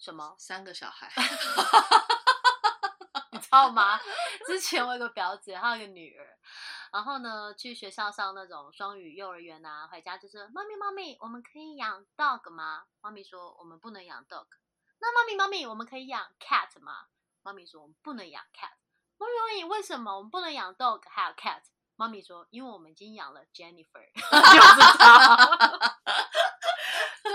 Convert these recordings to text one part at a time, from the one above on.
什么？三个小孩。你知道吗？之前我有个表姐，她有一个女儿，然后呢，去学校上那种双语幼儿园啊，回家就是妈咪妈咪，我们可以养 dog 吗？妈咪说我们不能养 dog。那妈咪妈咪，我们可以养 cat 吗？妈咪说我们不能养 cat。妈咪妈咪，为什么我们不能养 dog 还有 cat？妈咪说因为我们已经养了 Jennifer，就是她。对，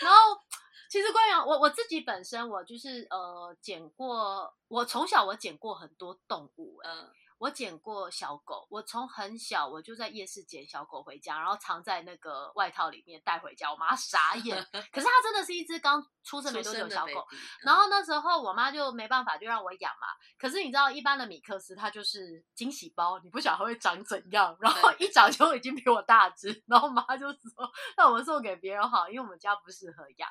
然后。其实关于我我自己本身，我就是呃捡过，我从小我捡过很多动物，嗯。我捡过小狗，我从很小我就在夜市捡小狗回家，然后藏在那个外套里面带回家。我妈傻眼，可是它真的是一只刚出生没多久的小狗。然后那时候我妈就没办法，就让我养嘛。可是你知道，一般的米克斯它就是惊喜包，你不晓得会长怎样，然后一长就已经比我大只。然后妈就说：“那我们送给别人好，因为我们家不适合养。”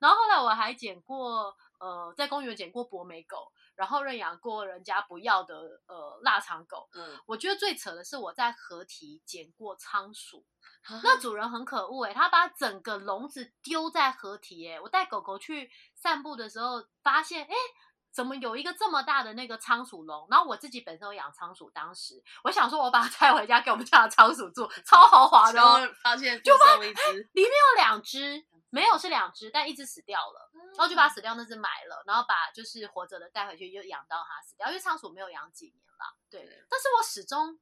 然后后来我还捡过，呃，在公园捡过博美狗。然后认养过人家不要的呃腊肠狗，嗯，我觉得最扯的是我在河堤捡过仓鼠，那主人很可恶哎，他把整个笼子丢在河堤哎，我带狗狗去散步的时候发现哎，怎么有一个这么大的那个仓鼠笼？然后我自己本身有养仓鼠，当时我想说我把它带回家给我们家的仓鼠住，超豪华的，发现就发现里面有两只。没有是两只，但一只死掉了，然后就把死掉那只买了，然后把就是活着的带回去，就养到它死掉。因为仓鼠没有养几年了，对。但是我始终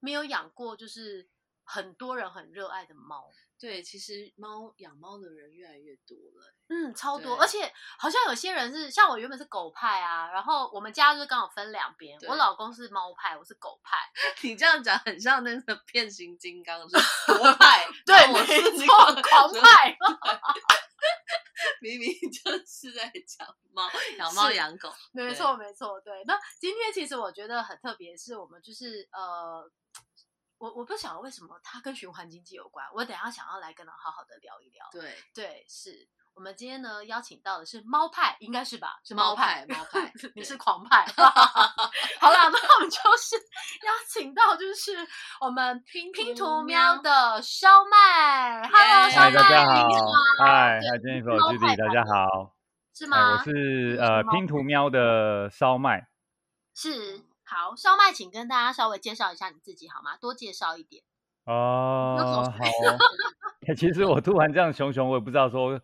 没有养过，就是很多人很热爱的猫。对，其实猫养猫的人越来越多了，嗯，超多。而且好像有些人是像我原本是狗派啊，然后我们家就是刚好分两边，我老公是猫派，我是狗派。你这样讲很像那个变形金刚是 国派，对，我是狂派。明明就是在讲猫，养猫养狗，没错没错。对，那今天其实我觉得很特别，是我们就是呃。我我不晓得为什么它跟循环经济有关，我等下想要来跟他好好的聊一聊。对对，是我们今天呢邀请到的是猫派，应该是吧？是猫派，猫派，你是狂派。好啦，那我们就是 邀请到就是我们拼拼图喵的烧麦。Hello，烧麦，大家好。嗨，嗨，今天是我 Judy，大家好。是吗？我是呃拼图喵的烧麦。是。好，烧麦，请跟大家稍微介绍一下你自己好吗？多介绍一点。哦，好。其实我突然这样熊熊，我也不知道说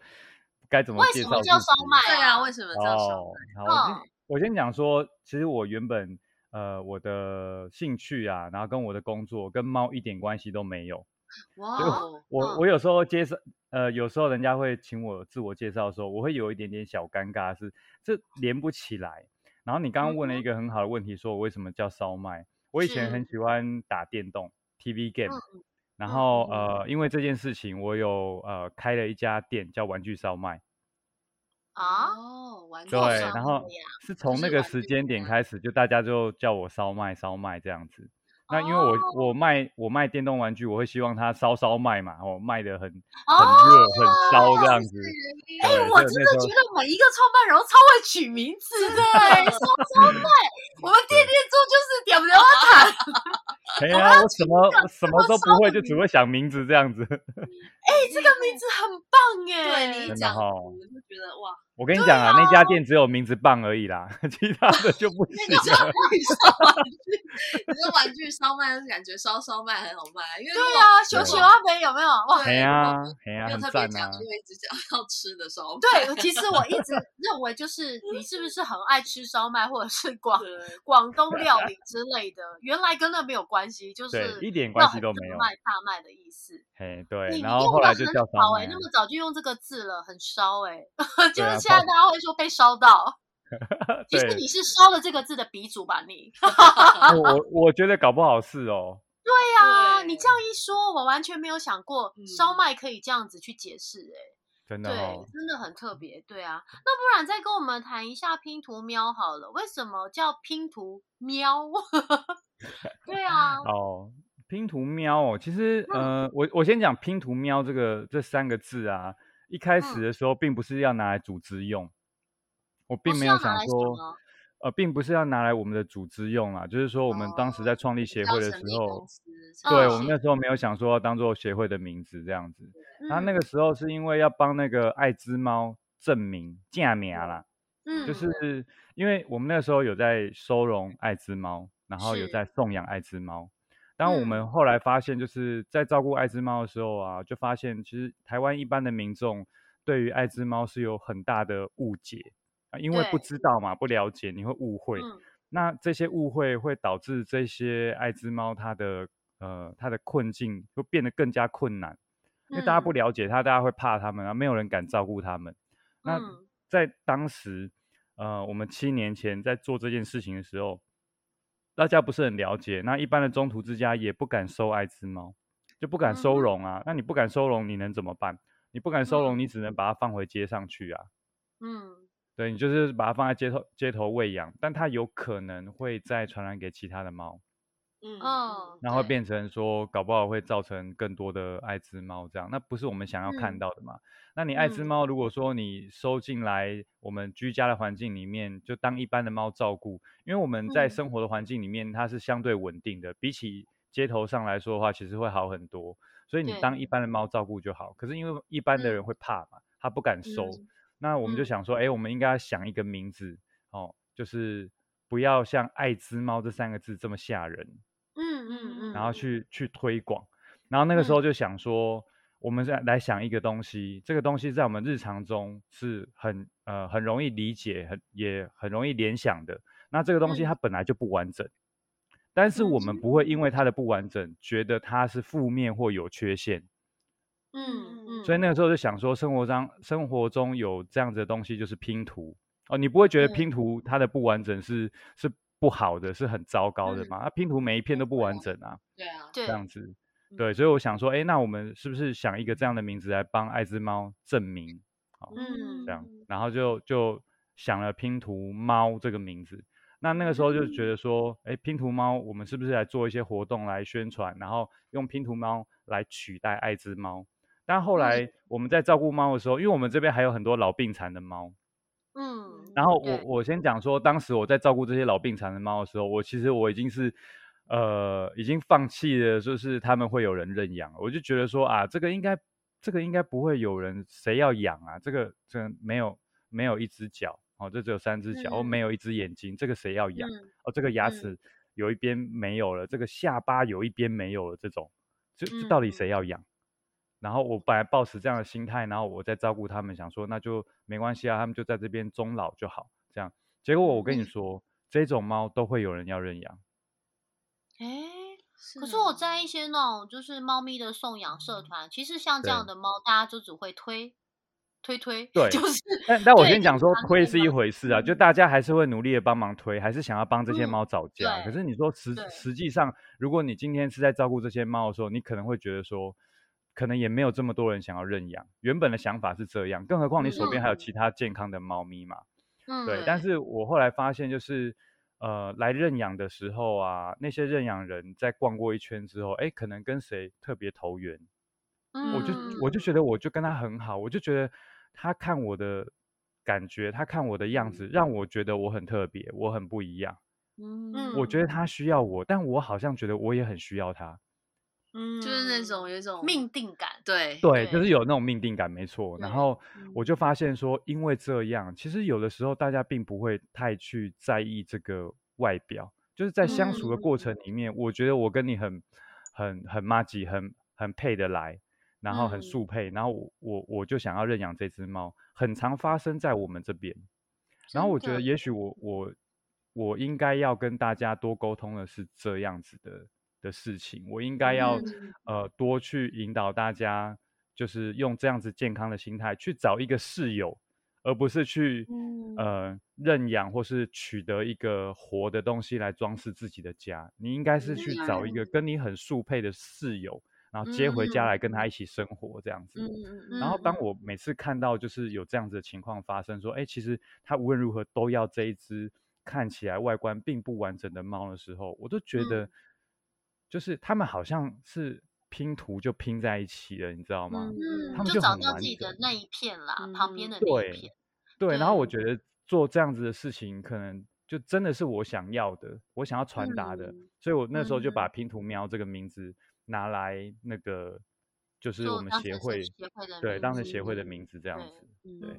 该怎么介绍。为什么叫烧麦？对啊，为什么叫烧麦？好，我先讲说，其实我原本呃我的兴趣啊，然后跟我的工作跟猫一点关系都没有。哇。我我有时候介绍，呃，有时候人家会请我自我介绍的时候，我会有一点点小尴尬，是这连不起来。然后你刚刚问了一个很好的问题，说我为什么叫烧麦？我以前很喜欢打电动，TV game。然后呃，因为这件事情，我有呃开了一家店，叫玩具烧麦。哦，玩具对，然后是从那个时间点开始，就大家就叫我烧麦烧麦这样子。那因为我我卖我卖电动玩具，我会希望它烧烧卖嘛，哦，卖的很很热很烧这样子。哎，我真的觉得每一个创办人都超会取名字的，烧烧 卖，我们店店做就是点不了谈。哎呀，我什么什么都不会，就只会想名字这样子。哎，这个名字很棒哎，对你一讲，我就觉得哇。我跟你讲啊，那家店只有名字棒而已啦，其他的就不行。那个玩具烧玩具，你说玩具烧麦，感觉烧烧麦很好卖，因为对啊，熊熊阿肥有没有？哇，对啊，对啊，很赞啊！因为一直讲 要吃的烧麦。对，其实我一直认为，就是你是不是很爱吃烧麦，或者是广广东料理之类的？原来跟那没有关系，就是一点关系都没有，卖大卖的意思。嘿，对，然后后来就叫烧麦。那么早就用这个字了，很烧哎，就是。现在大家会说被烧到，其实你是烧了这个字的鼻祖吧？你，我我觉得搞不好是哦。对呀，你这样一说，我完全没有想过烧麦可以这样子去解释。哎，真的对，真的很特别，对啊。那不然再跟我们谈一下拼图喵好了，为什么叫拼图喵？对啊。哦，拼图喵哦，其实呃，我我先讲拼图喵这个这三个字啊，一开始的时候并不是要拿来组织用，我并没有想说。呃，并不是要拿来我们的组织用啊，就是说我们当时在创立协会的时候，对我们那时候没有想说要当做协会的名字这样子。然后那个时候是因为要帮那个爱滋猫证明证明啦，嗯，就是因为我们那时候有在收容爱滋猫，然后有在送养爱滋猫。当我们后来发现，就是在照顾爱滋猫的时候啊，就发现其实台湾一般的民众对于爱滋猫是有很大的误解。啊。因为不知道嘛，不了解，你会误会。那这些误会会导致这些爱滋猫它的呃它的困境会变得更加困难，因为大家不了解它，大家会怕它们，啊，没有人敢照顾它们。那在当时，呃，我们七年前在做这件事情的时候，大家不是很了解，那一般的中途之家也不敢收爱滋猫，就不敢收容啊。那你不敢收容，你能怎么办？你不敢收容，你只能把它放回街上去啊。嗯。对你就是把它放在街头街头喂养，但它有可能会再传染给其他的猫，嗯。然后变成说搞不好会造成更多的艾滋猫这样，那不是我们想要看到的嘛？那你艾滋猫如果说你收进来我们居家的环境里面，就当一般的猫照顾，因为我们在生活的环境里面它是相对稳定的，比起街头上来说的话，其实会好很多，所以你当一般的猫照顾就好。可是因为一般的人会怕嘛，他不敢收。那我们就想说，哎，我们应该要想一个名字哦，就是不要像“爱滋猫”这三个字这么吓人，嗯嗯嗯，然后去去推广。然后那个时候就想说，我们再来想一个东西，这个东西在我们日常中是很呃很容易理解，很也很容易联想的。那这个东西它本来就不完整，但是我们不会因为它的不完整，觉得它是负面或有缺陷。嗯嗯，所以那个时候就想说，生活中生活中有这样子的东西，就是拼图哦。你不会觉得拼图它的不完整是是不好的，是很糟糕的吗？啊，拼图每一片都不完整啊。对啊，这样子，对。所以我想说，哎，那我们是不是想一个这样的名字来帮爱之猫证明？好，嗯这样，然后就就想了拼图猫这个名字。那那个时候就觉得说，哎，拼图猫，我们是不是来做一些活动来宣传，然后用拼图猫来取代爱之猫？但后来我们在照顾猫的时候，因为我们这边还有很多老病残的猫，嗯，然后我我先讲说，当时我在照顾这些老病残的猫的时候，我其实我已经是呃已经放弃了，就是他们会有人认养，我就觉得说啊，这个应该这个应该不会有人谁要养啊，这个这没有没有一只脚哦，这只有三只脚，哦没有一只眼睛，这个谁要养？哦这个牙齿有一边没有了，这个下巴有一边没有了，这种这这到底谁要养？然后我本来抱持这样的心态，然后我在照顾他们，想说那就没关系啊，他们就在这边终老就好。这样，结果我跟你说，这种猫都会有人要认养。哎，可是我在一些那种就是猫咪的送养社团，其实像这样的猫，大家就只会推推推。对，就是。但但我先讲说，推是一回事啊，就大家还是会努力的帮忙推，还是想要帮这些猫找家。可是你说实实际上，如果你今天是在照顾这些猫的时候，你可能会觉得说。可能也没有这么多人想要认养，原本的想法是这样，更何况你手边还有其他健康的猫咪嘛。嗯，对。但是我后来发现，就是呃，来认养的时候啊，那些认养人在逛过一圈之后，哎，可能跟谁特别投缘，我就我就觉得我就跟他很好，我就觉得他看我的感觉，他看我的样子，让我觉得我很特别，我很不一样。嗯，我觉得他需要我，但我好像觉得我也很需要他。嗯，就是那种有一种命定感，对对，就是有那种命定感，没错。然后我就发现说，因为这样，其实有的时候大家并不会太去在意这个外表，就是在相处的过程里面，我觉得我跟你很很很妈吉，很很配得来，然后很速配，然后我我我就想要认养这只猫，很常发生在我们这边。然后我觉得，也许我我我应该要跟大家多沟通的是这样子的。的事情，我应该要呃多去引导大家，就是用这样子健康的心态去找一个室友，而不是去呃认养或是取得一个活的东西来装饰自己的家。你应该是去找一个跟你很速配的室友，然后接回家来。跟他一起生活这样子。然后当我每次看到就是有这样子的情况发生，说，哎，其实他无论如何都要这一只看起来外观并不完整的猫的时候，我都觉得，就是他们好像是拼图就拼在一起了，你知道吗？嗯，他们就找到自己的那一片啦，旁边的那一片。对，然后我觉得做这样子的事情，可能就真的是我想要的，我想要传达的，所以我那时候就把拼图喵这个名字拿来那个，就是我们协会对当成协会的名字这样子，对。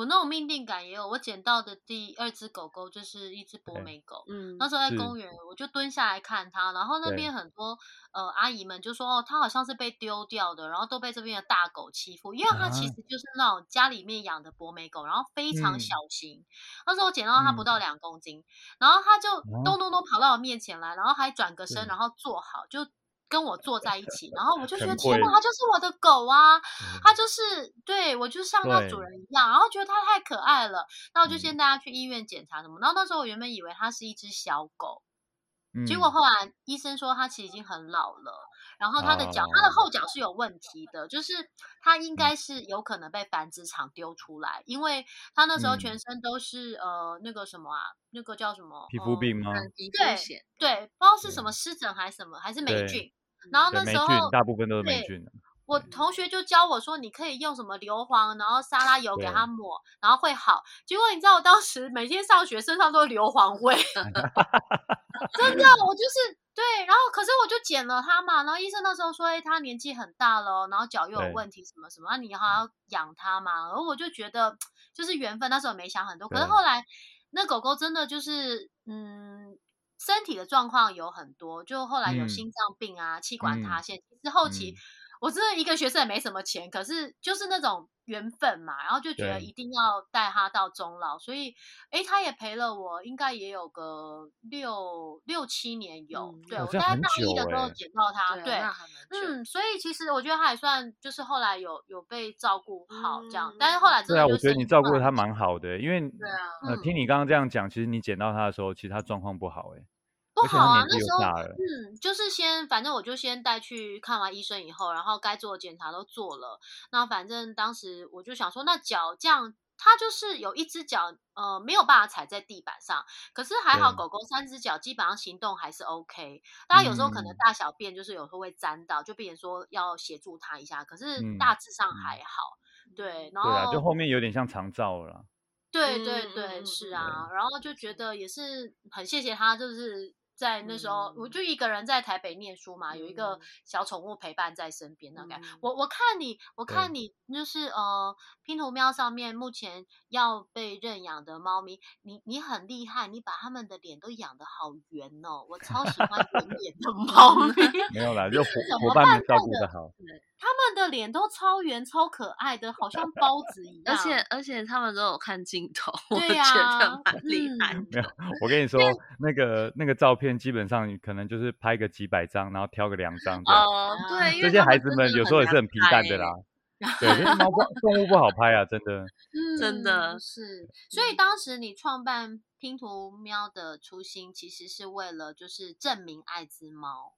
我那种命定感也有，我捡到的第二只狗狗就是一只博美狗。嗯，那时候在公园，我就蹲下来看它，然后那边很多呃阿姨们就说，哦，它好像是被丢掉的，然后都被这边的大狗欺负，因为它其实就是那种家里面养的博美狗，然后非常小型。那时候我捡到它不到两公斤，然后它就咚咚咚跑到我面前来，然后还转个身，然后坐好就。跟我坐在一起，然后我就觉得天哪，它就是我的狗啊，它就是对我就像它主人一样，然后觉得它太可爱了，那我就先带它去医院检查什么。然后那时候我原本以为它是一只小狗，结果后来医生说它其实已经很老了，然后它的脚，它的后脚是有问题的，就是它应该是有可能被繁殖场丢出来，因为它那时候全身都是呃那个什么啊，那个叫什么皮肤病吗？对对，不知道是什么湿疹还是什么，还是霉菌。然后那时候大部分都是霉菌。我同学就教我说，你可以用什么硫磺，然后沙拉油给它抹，然后会好。结果你知道，我当时每天上学身上都是硫磺味，真的，我就是对。然后可是我就剪了它嘛，然后医生那时候说，哎，它年纪很大了，然后脚又有问题，什么什么，那你还要养它嘛？然后我就觉得就是缘分，那时候没想很多。可是后来那狗狗真的就是嗯。身体的状况有很多，就后来有心脏病啊、气管塌陷。其实后期我真的一个学生也没什么钱，可是就是那种缘分嘛，然后就觉得一定要带他到终老，所以哎，他也陪了我，应该也有个六六七年有。对我在大一的时候捡到他，对，嗯，所以其实我觉得他也算就是后来有有被照顾好这样，但是后来对啊，我觉得你照顾的他蛮好的，因为对啊，呃，听你刚刚这样讲，其实你捡到他的时候，其实他状况不好，哎。不好啊，那时候嗯，就是先反正我就先带去看完医生以后，然后该做的检查都做了。那反正当时我就想说，那脚这样，它就是有一只脚呃没有办法踩在地板上，可是还好狗狗三只脚基本上行动还是 OK。大家有时候可能大小便就是有时候会沾到，就变成说要协助它一下，可是大致上还好。对，然后对啊，就后面有点像肠照了。对对对，是啊，然后就觉得也是很谢谢他，就是。在那时候，我就一个人在台北念书嘛，有一个小宠物陪伴在身边，那感我我看你，我看你就是呃，拼图喵上面目前要被认养的猫咪，你你很厉害，你把他们的脸都养的好圆哦，我超喜欢圆 脸的猫咪。没有啦，就伙伙伴们照顾的好。他们的脸都超圆、超可爱的，好像包子一样。而且而且他们都有看镜头，我觉得蛮厉害。没有，我跟你说，那个那个照片基本上可能就是拍个几百张，然后挑个两张。哦，对，这些孩子们有时候也是很皮蛋的啦。对，猫动物不好拍啊，真的。真的是。所以当时你创办拼图喵的初心，其实是为了就是证明爱之猫。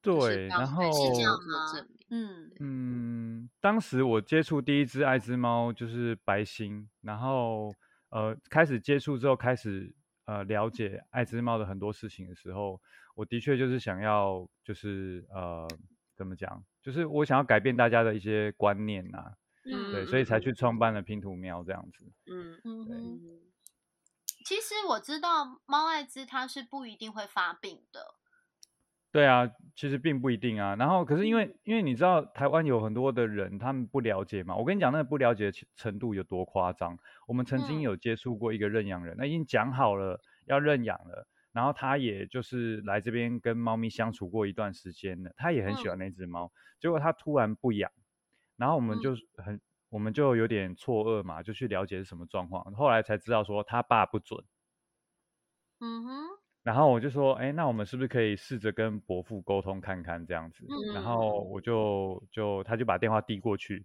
对，然后是这样吗嗯嗯，当时我接触第一只爱之猫就是白星，然后呃开始接触之后，开始呃了解爱之猫的很多事情的时候，我的确就是想要就是呃怎么讲，就是我想要改变大家的一些观念呐，对，所以才去创办了拼图喵这样子，嗯嗯，对。其实我知道猫艾滋它是不一定会发病的。对啊，其实并不一定啊。然后，可是因为因为你知道台湾有很多的人，他们不了解嘛。我跟你讲，那个不了解的程度有多夸张。我们曾经有接触过一个认养人，那已经讲好了要认养了，然后他也就是来这边跟猫咪相处过一段时间了，他也很喜欢那只猫。结果他突然不养，然后我们就很我们就有点错愕嘛，就去了解是什么状况。后来才知道说他爸不准。嗯哼。然后我就说，哎，那我们是不是可以试着跟伯父沟通看看这样子？然后我就就他就把电话递过去，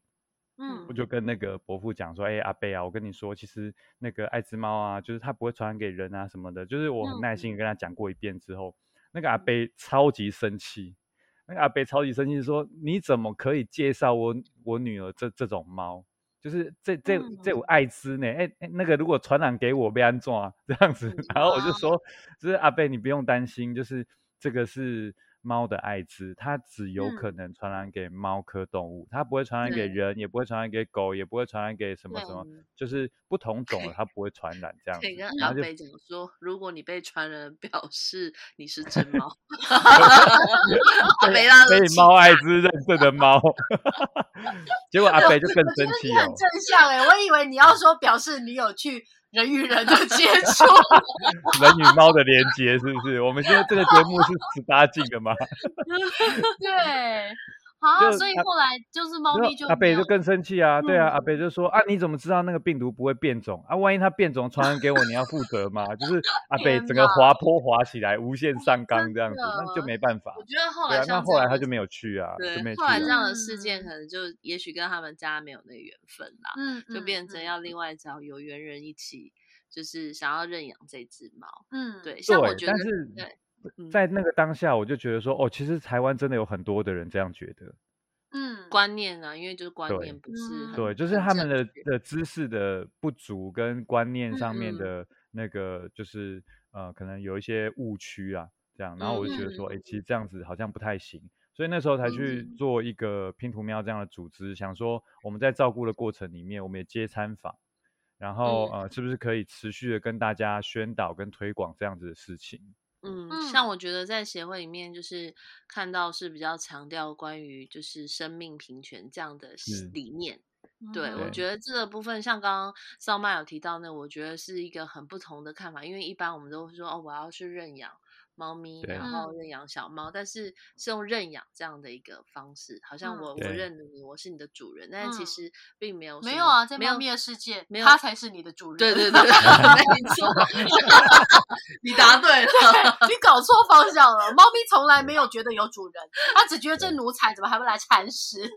嗯，我就跟那个伯父讲说，哎，阿贝啊，我跟你说，其实那个爱滋猫啊，就是它不会传染给人啊什么的，就是我很耐心跟他讲过一遍之后，那个阿贝超级生气，那个阿贝超级生气，说你怎么可以介绍我我女儿这这种猫？就是这这这有艾滋呢？哎哎，那个如果传染给我，被安装 这样子。然后我就说，就是阿贝，你不用担心，就是这个是。猫的艾滋，它只有可能传染给猫科动物，它不会传染给人，也不会传染给狗，也不会传染给什么什么，就是不同种的它不会传染这样。可以跟阿北讲说，如果你被传染，表示你是只猫。没啦，可以猫艾滋认证的猫。结果阿北就更生气了。很正向哎，我以为你要说表示你有去。人与人的接触，人与猫的连接，是不是？我们现在这个节目是十八禁的吗？对。好，所以后来就是猫咪就阿北就更生气啊，对啊，阿北就说啊，你怎么知道那个病毒不会变种啊？万一它变种传染给我，你要负责吗？就是阿北整个滑坡滑起来，无限上纲这样子，那就没办法。我觉得后来那后来他就没有去啊，对，后来这样的事件可能就也许跟他们家没有那个缘分啦，嗯，就变成要另外找有缘人一起，就是想要认养这只猫，嗯，对，像我觉得对。在那个当下，我就觉得说，哦，其实台湾真的有很多的人这样觉得，嗯，观念啊，因为就是观念不是对，就是他们的的知识的不足跟观念上面的那个，就是呃，可能有一些误区啊，这样，然后我就觉得说，哎，其实这样子好像不太行，所以那时候才去做一个拼图喵这样的组织，想说我们在照顾的过程里面，我们也接参访，然后呃，是不是可以持续的跟大家宣导跟推广这样子的事情。嗯，像我觉得在协会里面，就是看到是比较强调关于就是生命平权这样的理念。对我觉得这个部分，像刚刚少麦有提到那，我觉得是一个很不同的看法，因为一般我们都会说哦，我要去认养。猫咪，然后认养小猫，但是是用认养这样的一个方式，好像我我认了你，我是你的主人，但是其实并没有没有啊，在猫咪的世界，它才是你的主 人。对对对，没错，你答对了，你搞错方向了。猫咪从来没有觉得有主人，它只觉得这奴才怎么还会来铲屎。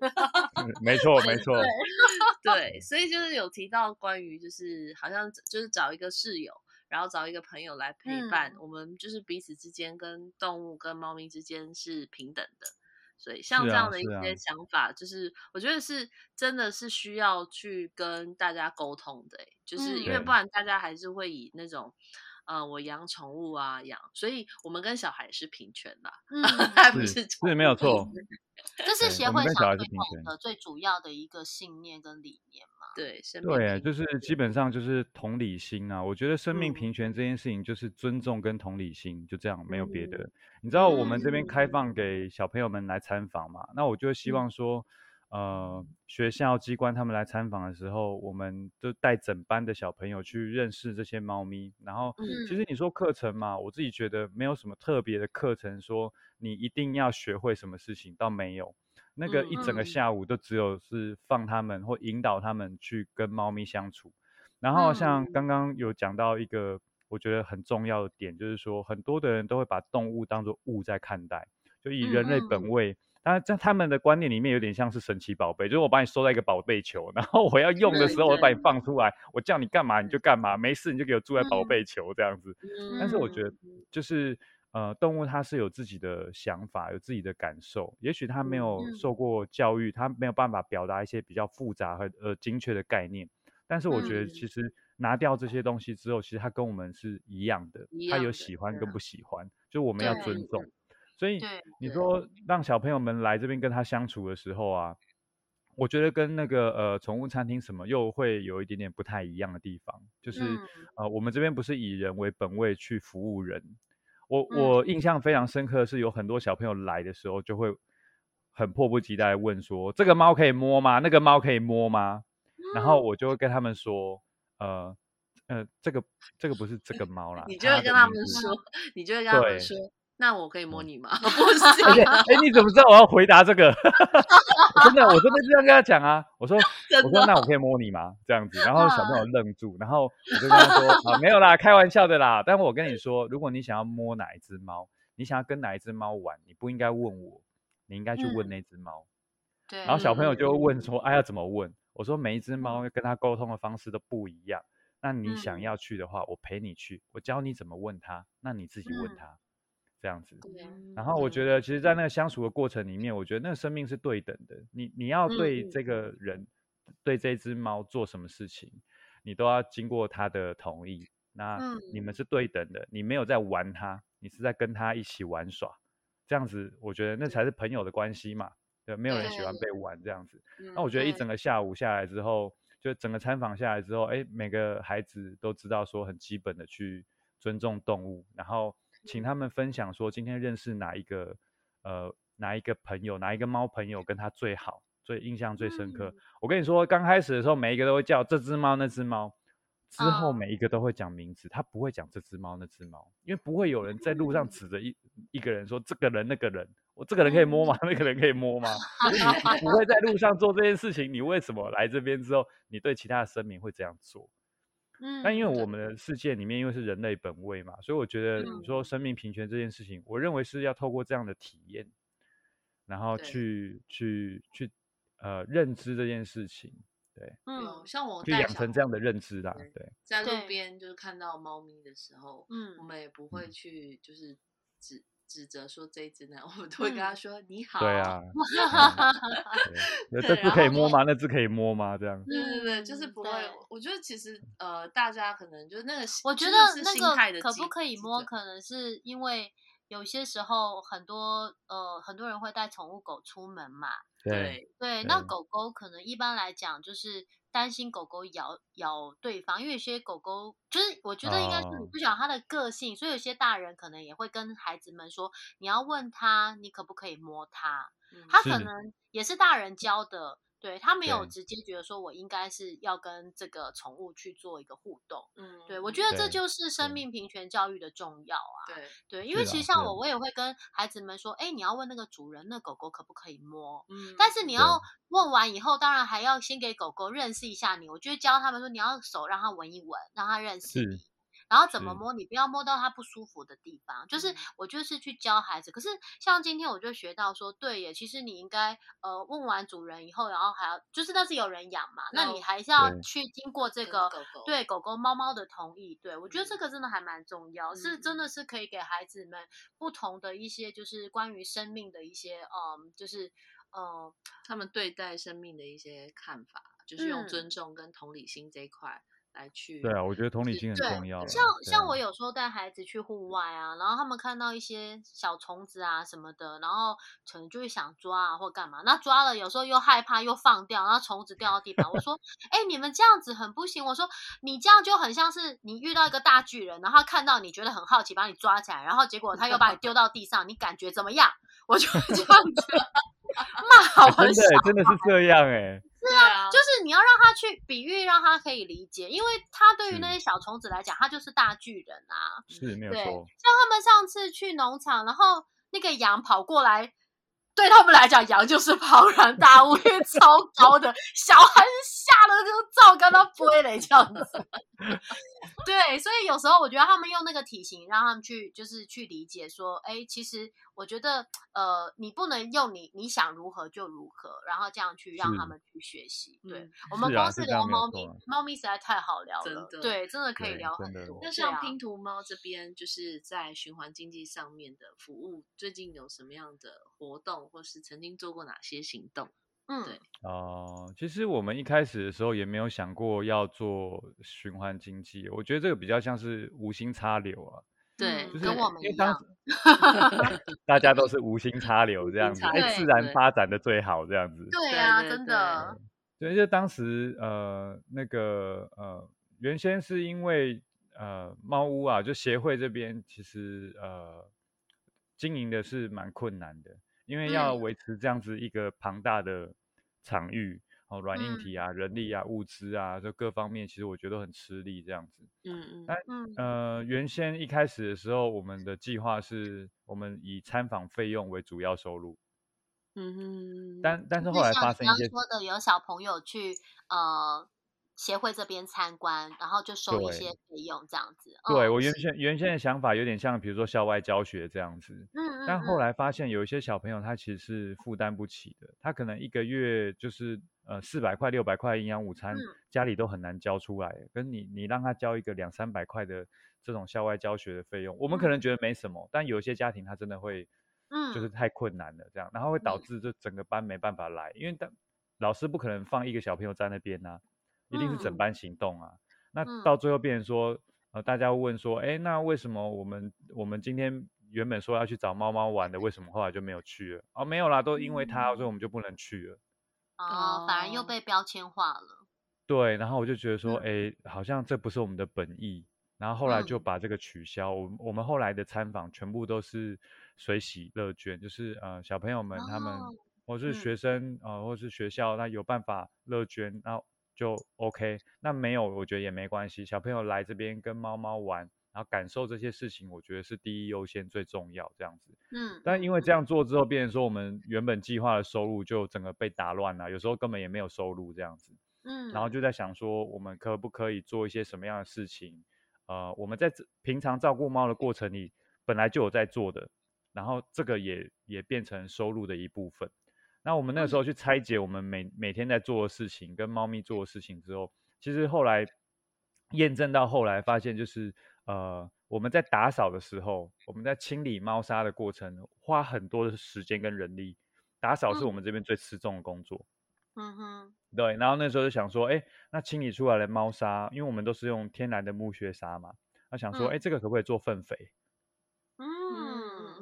没错没错，对，所以就是有提到关于就是好像就是找一个室友。然后找一个朋友来陪伴，我们就是彼此之间跟动物跟猫咪之间是平等的，所以像这样的一些想法，就是我觉得是真的是需要去跟大家沟通的，就是因为不然大家还是会以那种，呃，我养宠物啊养，所以我们跟小孩是平权的，嗯，还不是是没有错，这是协会想推广的。最主要的一个信念跟理念。对，对，就是基本上就是同理心啊。我觉得生命平权这件事情就是尊重跟同理心，就这样，没有别的。你知道我们这边开放给小朋友们来参访嘛？那我就希望说，呃，学校机关他们来参访的时候，我们就带整班的小朋友去认识这些猫咪。然后，其实你说课程嘛，我自己觉得没有什么特别的课程，说你一定要学会什么事情，倒没有。那个一整个下午都只有是放他们或引导他们去跟猫咪相处，然后像刚刚有讲到一个我觉得很重要的点，就是说很多的人都会把动物当作物在看待，就以人类本位，当然在他们的观念里面有点像是神奇宝贝，就是我把你收在一个宝贝球，然后我要 用的时候我把你放出来，我叫你干嘛你就干嘛，没事你就给我住在宝贝球这样子。但是我觉得就是。呃，动物它是有自己的想法，有自己的感受。也许它没有受过教育，它没有办法表达一些比较复杂和呃精确的概念。但是我觉得，其实拿掉这些东西之后，其实它跟我们是一样的。它有喜欢跟不喜欢，就我们要尊重。所以你说让小朋友们来这边跟他相处的时候啊，我觉得跟那个呃宠物餐厅什么又会有一点点不太一样的地方，就是呃我们这边不是以人为本位去服务人。我我印象非常深刻的是，有很多小朋友来的时候，就会很迫不及待问说：“这个猫可以摸吗？那个猫可以摸吗？”然后我就会跟他们说：“呃呃，这个这个不是这个猫啦。”你就会跟他们说，你就会跟他们说。那我可以摸你吗？不是，而且，哎，你怎么知道我要回答这个？真的，我真的这样跟他讲啊。我说，我说，那我可以摸你吗？这样子，然后小朋友愣住，然后我就跟他说，啊，没有啦，开玩笑的啦。但我跟你说，如果你想要摸哪一只猫，你想要跟哪一只猫玩，你不应该问我，你应该去问那只猫。对。然后小朋友就会问说，哎，要怎么问？我说，每一只猫跟他沟通的方式都不一样。那你想要去的话，我陪你去，我教你怎么问他，那你自己问它。这样子。然后我觉得，其实，在那个相处的过程里面，我觉得那个生命是对等的。你你要对这个人，对这只猫做什么事情，你都要经过他的同意。那你们是对等的，你没有在玩它，你是在跟他一起玩耍。这样子，我觉得那才是朋友的关系嘛。对，没有人喜欢被玩这样子。那我觉得一整个下午下来之后，就整个参访下来之后，哎，每个孩子都知道说很基本的去尊重动物，然后请他们分享说今天认识哪一个呃哪一个朋友，哪一个猫朋友跟他最好，最印象最深刻。我跟你说，刚开始的时候，每一个都会叫这只猫那只猫，之后每一个都会讲名字，他不会讲这只猫那只猫，因为不会有人在路上指着一一个人说这个人那个人。我这个人可以摸吗？那个人可以摸吗？你不会在路上做这件事情，你为什么来这边之后，你对其他的生命会这样做？嗯，但因为我们的世界里面因为是人类本位嘛，所以我觉得你说生命平权这件事情，我认为是要透过这样的体验，然后去去去呃认知这件事情。对，嗯，像我就养成这样的认知啦。对，在路边就是看到猫咪的时候，嗯，我们也不会去就是指。指责说这一只呢，我们都会跟他说你好。对啊，那 这只可以摸吗？那只可以摸吗？这样。对对对，就是不会。我觉得其实呃，大家可能就是那个，我觉得那个可不可以摸，可能是因为有些时候很多呃很多人会带宠物狗出门嘛。对对，那狗狗可能一般来讲就是。担心狗狗咬咬对方，因为有些狗狗就是，我觉得应该是你不晓得它的个性，所以有些大人可能也会跟孩子们说，你要问他，你可不可以摸它，他可能也是大人教的。对他没有直接觉得说我应该是要跟这个宠物去做一个互动，嗯，对我觉得这就是生命平权教育的重要啊，对。对，因为其实像我，我也会跟孩子们说，哎，你要问那个主人，那狗狗可不可以摸，嗯，但是你要。问完以后，当然还要先给狗狗认识一下你，我就教他们说，你要手让它闻一闻，让它认识你。然后怎么摸？你不要摸到它不舒服的地方。就是我就是去教孩子。可是像今天我就学到说，对耶，其实你应该呃问完主人以后，然后还要就是那是有人养嘛，那你还是要去经过这个对狗狗猫猫的同意。对我觉得这个真的还蛮重要，是真的是可以给孩子们不同的一些就是关于生命的一些嗯，就是呃他们对待生命的一些看法，就是用尊重跟同理心这一块。来去对啊，我觉得同理心很重要。像像我有时候带孩子去户外啊，然后他们看到一些小虫子啊什么的，然后可能就会想抓啊或干嘛。那抓了有时候又害怕又放掉，然后虫子掉到地板。我说：“哎，你们这样子很不行。”我说：“你这样就很像是你遇到一个大巨人，然后看到你觉得很好奇，把你抓起来，然后结果他又把你丢到地上，你感觉怎么样？”我就这样子 骂好真的真的是这样哎。是啊，就是你要让他去比喻，让他可以理解，因为他对于那些小虫子来讲，他就是大巨人啊。是没有错。像他们上次去农场，然后那个羊跑过来。对他们来讲，羊就是庞然大物，因为超高的，小孩子吓得就照跟他飞嘞这样子。对，所以有时候我觉得他们用那个体型，让他们去就是去理解说，哎，其实我觉得呃，你不能用你你想如何就如何，然后这样去让他们去学习。对，我们光是聊猫咪，猫咪实在太好聊了，对，真的可以聊很多。那像拼图猫这边，就是在循环经济上面的服务，最近有什么样的活动？或是曾经做过哪些行动？嗯，对哦，其实我们一开始的时候也没有想过要做循环经济，我觉得这个比较像是无心插柳啊。对，就是跟我们一样，大家都是无心插柳这样子，哎，自然发展的最好这样子。对啊，真的。对，就当时呃那个呃原先是因为呃猫屋啊，就协会这边其实呃经营的是蛮困难的。因为要维持这样子一个庞大的场域，哦，软硬体啊、人力啊、物资啊，就各方面，其实我觉得很吃力这样子。嗯嗯。但呃，原先一开始的时候，我们的计划是我们以参访费用为主要收入。嗯哼。但但是后来发生一些，说的有小朋友去呃。协会这边参观，然后就收一些费用这样子。对我原先原先的想法有点像，比如说校外教学这样子。嗯嗯。但后来发现有一些小朋友他其实是负担不起的，他可能一个月就是呃四百块六百块营养午餐，家里都很难交出来。跟你你让他交一个两三百块的这种校外教学的费用，我们可能觉得没什么，但有些家庭他真的会，嗯，就是太困难了这样，然后会导致就整个班没办法来，因为当老师不可能放一个小朋友在那边呐。一定是整班行动啊，那到最后变成说，呃，大家问说，哎，那为什么我们我们今天原本说要去找猫猫玩的，为什么后来就没有去了？哦，没有啦，都因为他，所以我们就不能去了。哦，反而又被标签化了。对，然后我就觉得说，哎，好像这不是我们的本意，然后后来就把这个取消。我我们后来的参访全部都是随喜乐捐，就是呃小朋友们他们或是学生啊，或是学校，那有办法乐捐，然后。就 OK，那没有，我觉得也没关系。小朋友来这边跟猫猫玩，然后感受这些事情，我觉得是第一优先最重要这样子。嗯，但因为这样做之后，变成说我们原本计划的收入就整个被打乱了，有时候根本也没有收入这样子。嗯，然后就在想说，我们可不可以做一些什么样的事情？呃，我们在平常照顾猫的过程里，本来就有在做的，然后这个也也变成收入的一部分。那我们那个时候去拆解我们每每天在做的事情，跟猫咪做的事情之后，其实后来验证到后来发现，就是呃我们在打扫的时候，我们在清理猫砂的过程，花很多的时间跟人力。打扫是我们这边最吃重的工作。嗯哼。对，然后那时候就想说，哎，那清理出来的猫砂，因为我们都是用天然的木屑砂嘛，那想说，哎，这个可不可以做粪肥？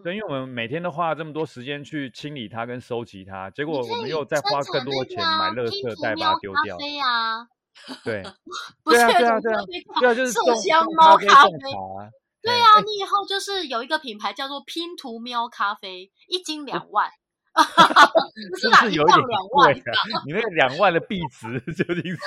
对，因为我们每天都花了这么多时间去清理它跟收集它，结果我们又再花更多的钱买垃圾袋把它丢掉。对，对啊，对啊，对啊，对啊，就是麝香猫咖啡。对啊，你以后就是有一个品牌叫做拼图喵咖啡，一斤两 万。是不是有点贵？你那个两万的币值究竟是？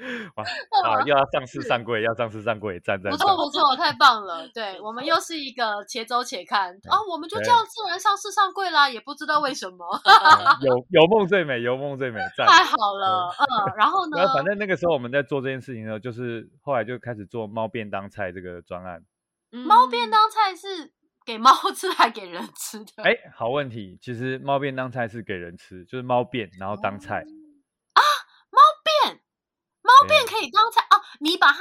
哇 啊！又要上市上柜，要上市上柜，赞赞！不错不错，太棒了！对我们又是一个且走且看啊，我们就这样自然上市上柜啦，也不知道为什么。有有梦最美，有梦最美，太好了，嗯。然后呢？反正那个时候我们在做这件事情的时候，就是后来就开始做猫便当菜这个专案。猫便当菜是给猫吃还给人吃的？哎，好问题。其实猫便当菜是给人吃，就是猫便然后当菜。猫便可以当菜哦，你把它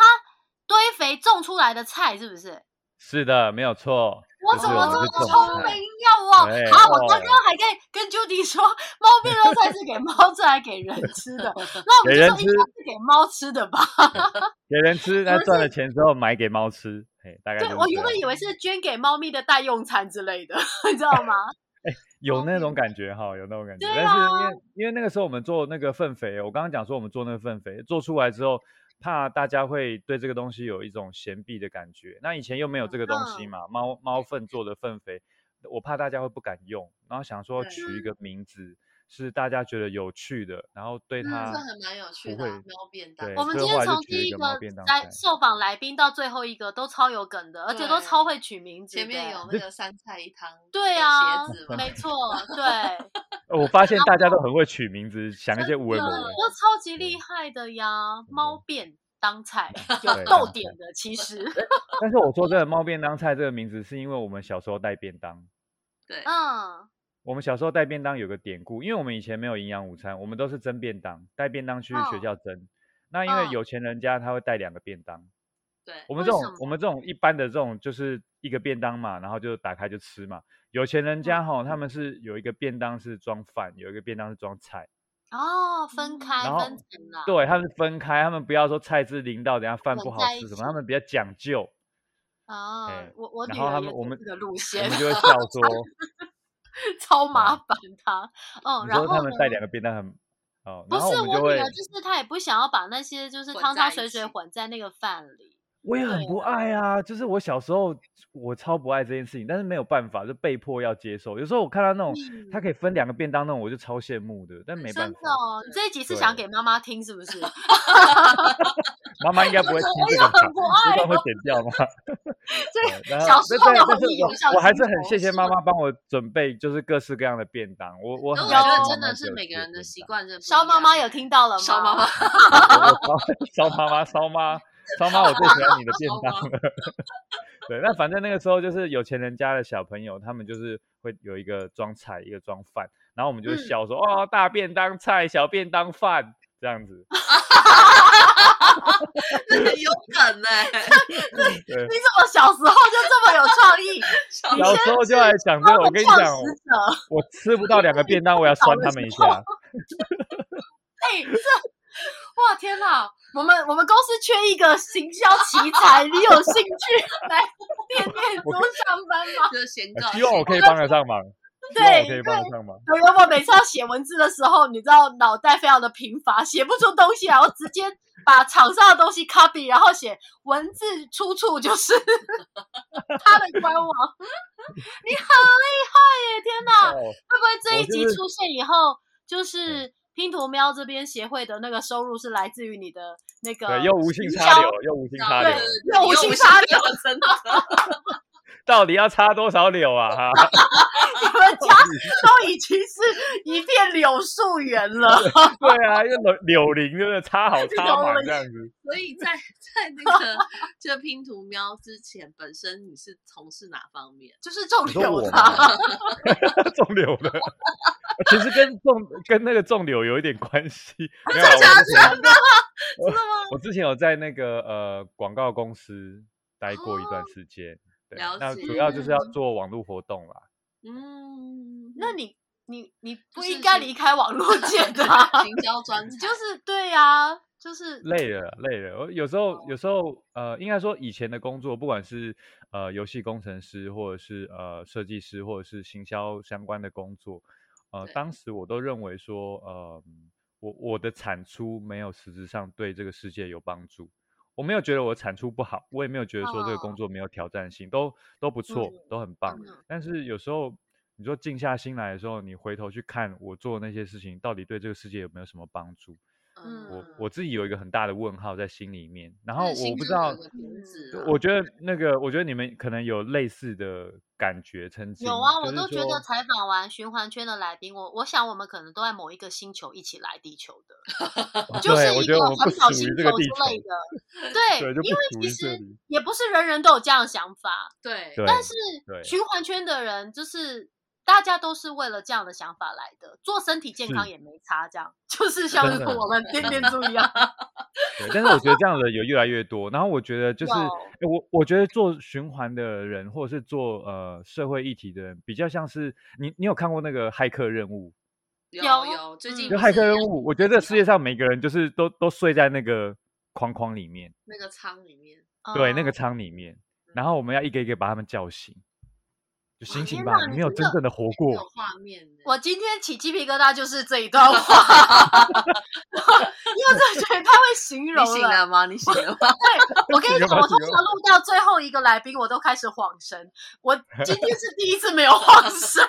堆肥种出来的菜是不是？是的，没有错。我怎么这么聪明呀？我好，我刚刚还在跟 Judy 说，猫便当菜是给猫吃还是给人吃的？那我们就说应该是给猫吃的吧？给人吃，那赚了钱之后买给猫吃，嘿，大概。对我原本以为是捐给猫咪的代用餐之类的，你知道吗？哎，有那种感觉哈，有那种感觉。但是因为因为那个时候我们做那个粪肥，我刚刚讲说我们做那个粪肥做出来之后，怕大家会对这个东西有一种嫌避的感觉。那以前又没有这个东西嘛，猫猫粪做的粪肥，我怕大家会不敢用，然后想说取一个名字。是大家觉得有趣的，然后对他这很蛮有趣的猫便当。我们今天从第一个来受访来宾到最后一个都超有梗的，而且都超会 取名字。前面有那个三菜一汤，对啊，没 错，对。我发现大家都很会取名字，想一些无为某人，都超级厉害的呀。猫便当菜有逗点的，其实。但是我说这个猫便当菜这个名字，是因为我们小时候带便当。对，嗯。我们小时候带便当有个典故，因为我们以前没有营养午餐，我们都是蒸便当，带便当去学校蒸。那因为有钱人家他会带两个便当，对，我们这种我们这种一般的这种就是一个便当嘛，然后就打开就吃嘛。有钱人家哈，他们是有一个便当是装饭，有一个便当是装菜。哦，分开分层了。对，他们分开，他们不要说菜汁淋到，等下饭不好吃什么，他们比较讲究。哦，我我然后他们我们的路线，我们就会笑说。超麻烦他，嗯，然后他们带两个便当很，哦，不是我女儿，就是他也不想要把那些就是汤汤水水混在那个饭里。我也很不爱啊，就是我小时候我超不爱这件事情，但是没有办法，就被迫要接受。有时候我看到那种他可以分两个便当那种，我就超羡慕的，但没办法。真的，你这一集是想给妈妈听是不是？妈妈应该不会 听这个吧？这段会剪掉吗？对，小时候的回忆，我还是很谢谢妈妈帮我准备，就是各式各样的便当。我我我觉得真的是每个人的习惯是。烧妈妈有听到了吗？烧妈妈，烧妈妈，烧妈，烧妈，我最喜欢你的便当了。对，那反正那个时候就是有钱人家的小朋友，他们就是会有一个装菜，一个装饭，然后我们就笑说：“哦，大便当菜，小便当饭，这样子。”很有梗呢。你怎么小时候就这么有创意？小时候就来想这个，我跟你讲，我吃不到两个便当，我要酸他们一下。哎，这。哇天哪！我们我们公司缺一个行销奇才，你有兴趣来店面中上班吗？就先告，希望我可以帮得上忙。对，可以帮得上忙。有有，我每次要写文字的时候，你知道脑袋非常的贫乏，写不出东西来，我直接把场上的东西 copy，然后写文字出处就是 他的官网。你很厉害耶！天哪，会不会这一集出现以后就是？拼图喵这边协会的那个收入是来自于你的那个，对，又无性插柳，又无性插柳，又无性插柳，真的，到底要插多少柳啊？哈，你们家都已经是一片柳树园了。对啊，因为柳柳林真的插好 插满这样子。所以在在那个这拼图喵之前，本身你是从事哪方面？就是种柳的，种柳的。其实跟种跟那个种柳有一点关系，真的真的吗？我之前有在那个呃广告公司待过一段时间，对，那主要就是要做网络活动啦。嗯，那你你你不应该离开网络界的行销专，就是对呀，就是累了累了。我有时候有时候呃，应该说以前的工作，不管是呃游戏工程师，或者是呃设计师，或者是行销相关的工作。呃，当时我都认为说，呃，我我的产出没有实质上对这个世界有帮助，我没有觉得我产出不好，我也没有觉得说这个工作没有挑战性，都都不错，都很棒。但是有时候你说静下心来的时候，你回头去看我做的那些事情，到底对这个世界有没有什么帮助？嗯。我。我自己有一个很大的问号在心里面，然后我不知道，我觉得那个，我觉得你们可能有类似的感觉，曾经有啊，我都觉得采访完循环圈的来宾，我我想我们可能都在某一个星球一起来地球的，就是一个环保星球之类的，对，因为其实也不是人人都有这样的想法，对，但是循环圈的人就是。大家都是为了这样的想法来的，做身体健康也没差，这样 就是像我们天天猪一样。对，但是我觉得这样的有越来越多。然后我觉得就是我，我觉得做循环的人，或者是做呃社会议题的人，比较像是你，你有看过那个骇客任务？有有，最近就骇客任务，我觉得世界上每个人就是都都睡在那个框框里面，那个舱里面，对，那个舱里面，然后我们要一个一个把他们叫醒。就醒醒吧，你没有真正的活过。画面，我今天起鸡皮疙瘩就是这一段 话，因为这觉得太会形容了。你醒了吗？你醒了吗？对，我跟你讲，我通常录到最后一个来宾，我都开始晃神。我今天是第一次没有晃神。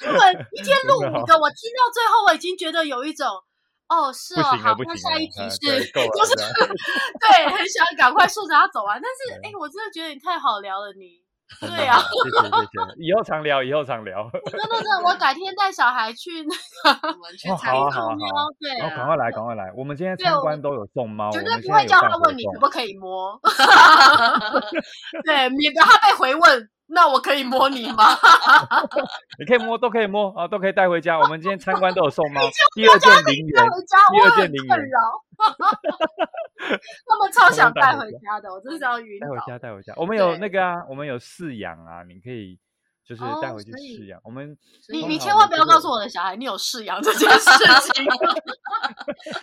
因为一天录五个，我听到最后，我已经觉得有一种哦，是哦，好，那下一题是，就是对，很想赶快顺着他走完。但是，哎，我真的觉得你太好聊了，你。对啊，谢谢谢谢，以后常聊，以后常聊。真的真的，我改天带小孩去那个，哦，好啊好啊好啊，对，赶快来赶快来，我们今天参观都有送猫，绝对不会叫他问你可不可以摸，对，免得他被回问。那我可以摸你吗？你可以摸，都可以摸啊，都可以带回家。我们今天参观都有送猫，第二件零元，第二件零元。他们超想带回家的，我真是要晕。带回家，带回家。我们有那个啊，我们有饲养啊，你可以。就是带回去饲养。我们你你千万不要告诉我的小孩你有饲养这件事情。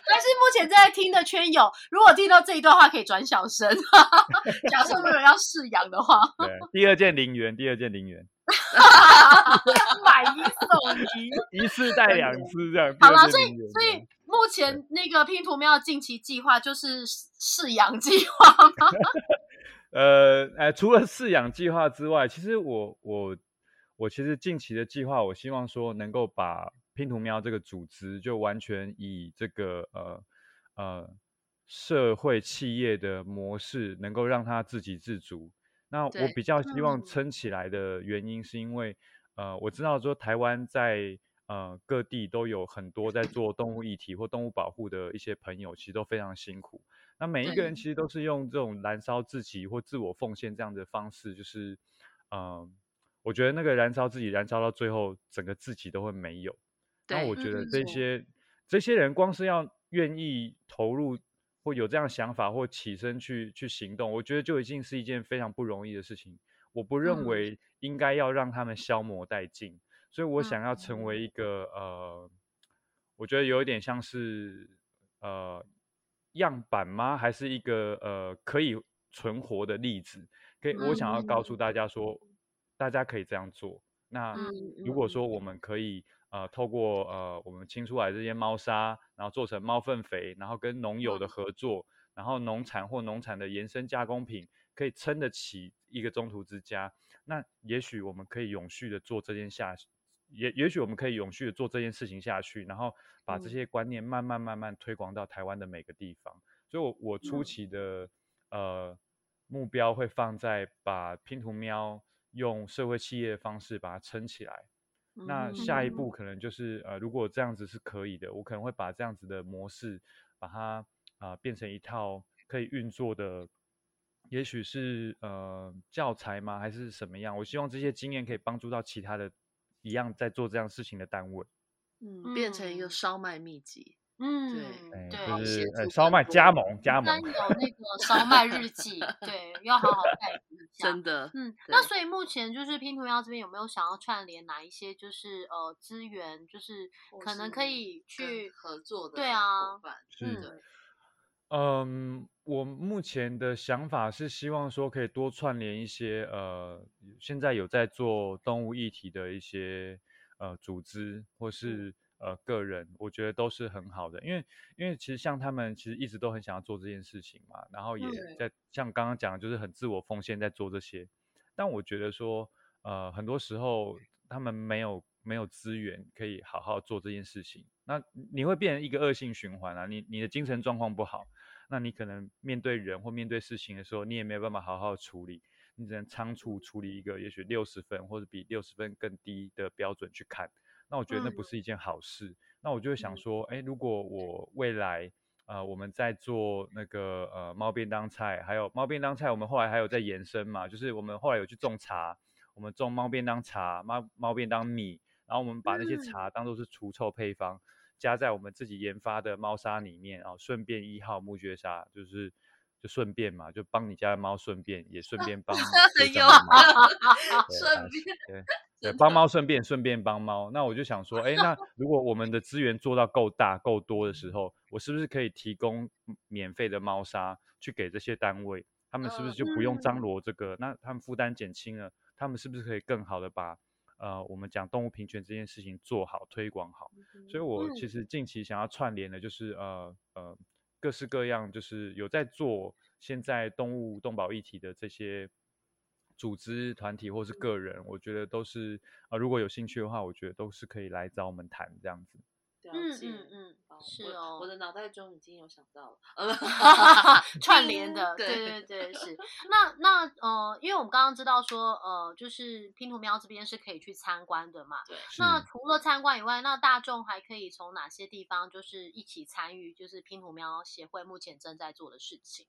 但是目前在听的圈友，如果听到这一段话，可以转小声。假设没有要饲养的话，对，第二件零元，第二件零元，买一送一，一次带两次这样。好了，所以所以目前那个拼图喵近期计划就是饲养计划吗？呃，哎，除了饲养计划之外，其实我我。我其实近期的计划，我希望说能够把拼图喵这个组织就完全以这个呃呃社会企业的模式能够让它自给自足。那我比较希望撑起来的原因，是因为呃，我知道说台湾在呃各地都有很多在做动物议题或动物保护的一些朋友，其实都非常辛苦。那每一个人其实都是用这种燃烧自己或自我奉献这样的方式，就是嗯，我觉得那个燃烧自己，燃烧到最后，整个自己都会没有。那我觉得这些这些人光是要愿意投入。或有这样想法，或起身去去行动，我觉得就已经是一件非常不容易的事情。我不认为应该要让他们消磨殆尽，所以我想要成为一个呃，我觉得有一点像是呃样板吗？还是一个呃可以存活的例子？可以，我想要告诉大家说，大家可以这样做。那如果说我们可以。呃，透过呃我们清出来这些猫砂，然后做成猫粪肥，然后跟农友的合作，然后农产或农产的延伸加工品，可以撑得起一个中途之家。那也许我们可以永续的做这件下，也也许我们可以永续的做这件事情下去，然后把这些观念慢慢慢慢推广到台湾的每个地方。所以，我我初期的呃目标会放在把拼图喵用社会企业的方式把它撑起来。那下一步可能就是呃，如果这样子是可以的，我可能会把这样子的模式，把它啊变成一套可以运作的，也许是呃教材吗，还是什么样？我希望这些经验可以帮助到其他的一样在做这样事情的单位，嗯，变成一个烧麦秘籍。嗯，对，就是烧麦加盟加盟，有那个 烧麦日记，对，要好好带一下。真的，嗯，那所以目前就是拼图喵这边有没有想要串联哪一些就是呃资源，就是可能可以去合作的？对啊，是，嗯，我目前的想法是希望说可以多串联一些呃，现在有在做动物议题的一些呃组织或是。呃，个人我觉得都是很好的，因为因为其实像他们其实一直都很想要做这件事情嘛，然后也在像刚刚讲的，就是很自我奉献在做这些。但我觉得说，呃，很多时候他们没有没有资源可以好好做这件事情，那你会变成一个恶性循环啊。你你的精神状况不好，那你可能面对人或面对事情的时候，你也没有办法好好处理，你只能仓促处理一个也许六十分或者比六十分更低的标准去看。那我觉得那不是一件好事。那我就想说，哎，如果我未来，呃，我们在做那个呃猫便当菜，还有猫便当菜，我们后来还有在延伸嘛，就是我们后来有去种茶，我们种猫便当茶、猫猫便当米，然后我们把那些茶当做是除臭配方，加在我们自己研发的猫砂里面，然后顺便一号木屑砂，就是就顺便嘛，就帮你家的猫顺便，也顺 便帮。很有，顺便对。对，帮猫顺便顺便帮猫，那我就想说，哎，那如果我们的资源做到够大够多的时候，我是不是可以提供免费的猫砂去给这些单位？他们是不是就不用张罗这个？那他们负担减轻了，他们是不是可以更好的把呃我们讲动物平权这件事情做好推广好？所以我其实近期想要串联的就是呃呃各式各样，就是有在做现在动物动保议题的这些。组织团体或是个人，我觉得都是啊，如果有兴趣的话，我觉得都是可以来找我们谈这样子。嗯嗯嗯，是哦，我的脑袋中已经有想到了 串联的，对对对，是。那那呃，因为我们刚刚知道说呃，就是拼图喵这边是可以去参观的嘛。对。那除了参观以外，那大众还可以从哪些地方就是一起参与，就是拼图喵协会目前正在做的事情？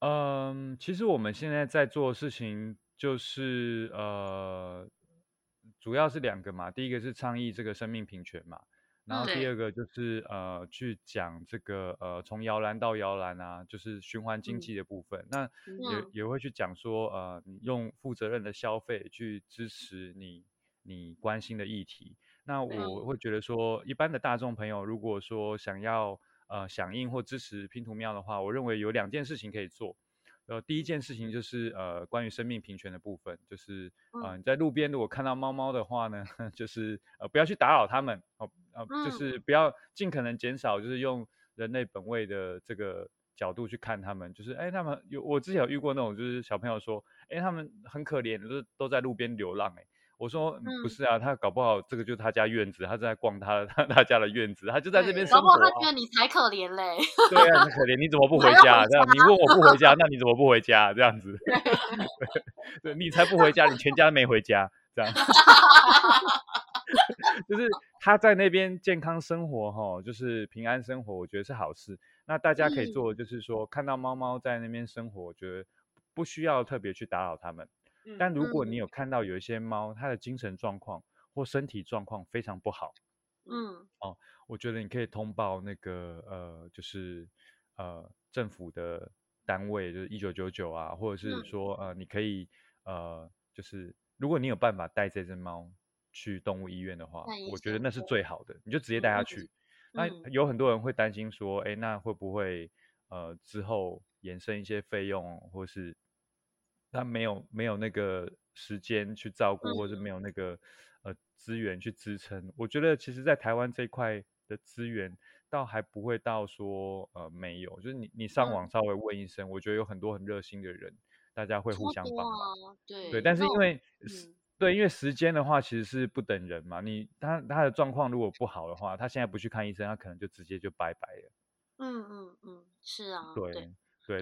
嗯，其实我们现在在做的事情就是呃，主要是两个嘛。第一个是倡议这个生命平权嘛，然后第二个就是呃，去讲这个呃，从摇篮到摇篮啊，就是循环经济的部分。那也也会去讲说呃，你用负责任的消费去支持你你关心的议题。那我会觉得说，一般的大众朋友如果说想要。呃，响应或支持拼图喵的话，我认为有两件事情可以做。呃，第一件事情就是呃，关于生命平权的部分，就是呃，你在路边如果看到猫猫的话呢，就是呃，不要去打扰它们哦，呃，就是不要尽可能减少，就是用人类本位的这个角度去看它们。就是哎，他们有我之前有遇过那种，就是小朋友说，哎，他们很可怜，都都在路边流浪，哎。我说不是啊，他搞不好这个就是他家院子，他正在逛他他他家的院子，他就在这边生活。搞不好他觉得你才可怜嘞。对啊，很可怜，你怎么不回家？这样你问我不回家，那你怎么不回家？这样子，对，你才不回家，你全家没回家，这样。就是他在那边健康生活哈，就是平安生活，我觉得是好事。那大家可以做，就是说看到猫猫在那边生活，我觉得不需要特别去打扰它们。但如果你有看到有一些猫，它的精神状况或身体状况非常不好，嗯，哦，我觉得你可以通报那个呃，就是呃政府的单位，就是一九九九啊，或者是说呃，你可以呃，就是如果你有办法带这只猫去动物医院的话，我觉得那是最好的，你就直接带它去。那有很多人会担心说，哎，那会不会呃之后延伸一些费用，或是？他没有没有那个时间去照顾，或者没有那个呃资源去支撑。我觉得其实，在台湾这一块的资源，倒还不会到说呃没有，就是你你上网稍微问一声，我觉得有很多很热心的人，大家会互相帮忙。对对，但是因为对，因为时间的话，其实是不等人嘛。你他他的状况如果不好的话，他现在不去看医生，他可能就直接就拜拜了。嗯嗯嗯，是啊，对。对，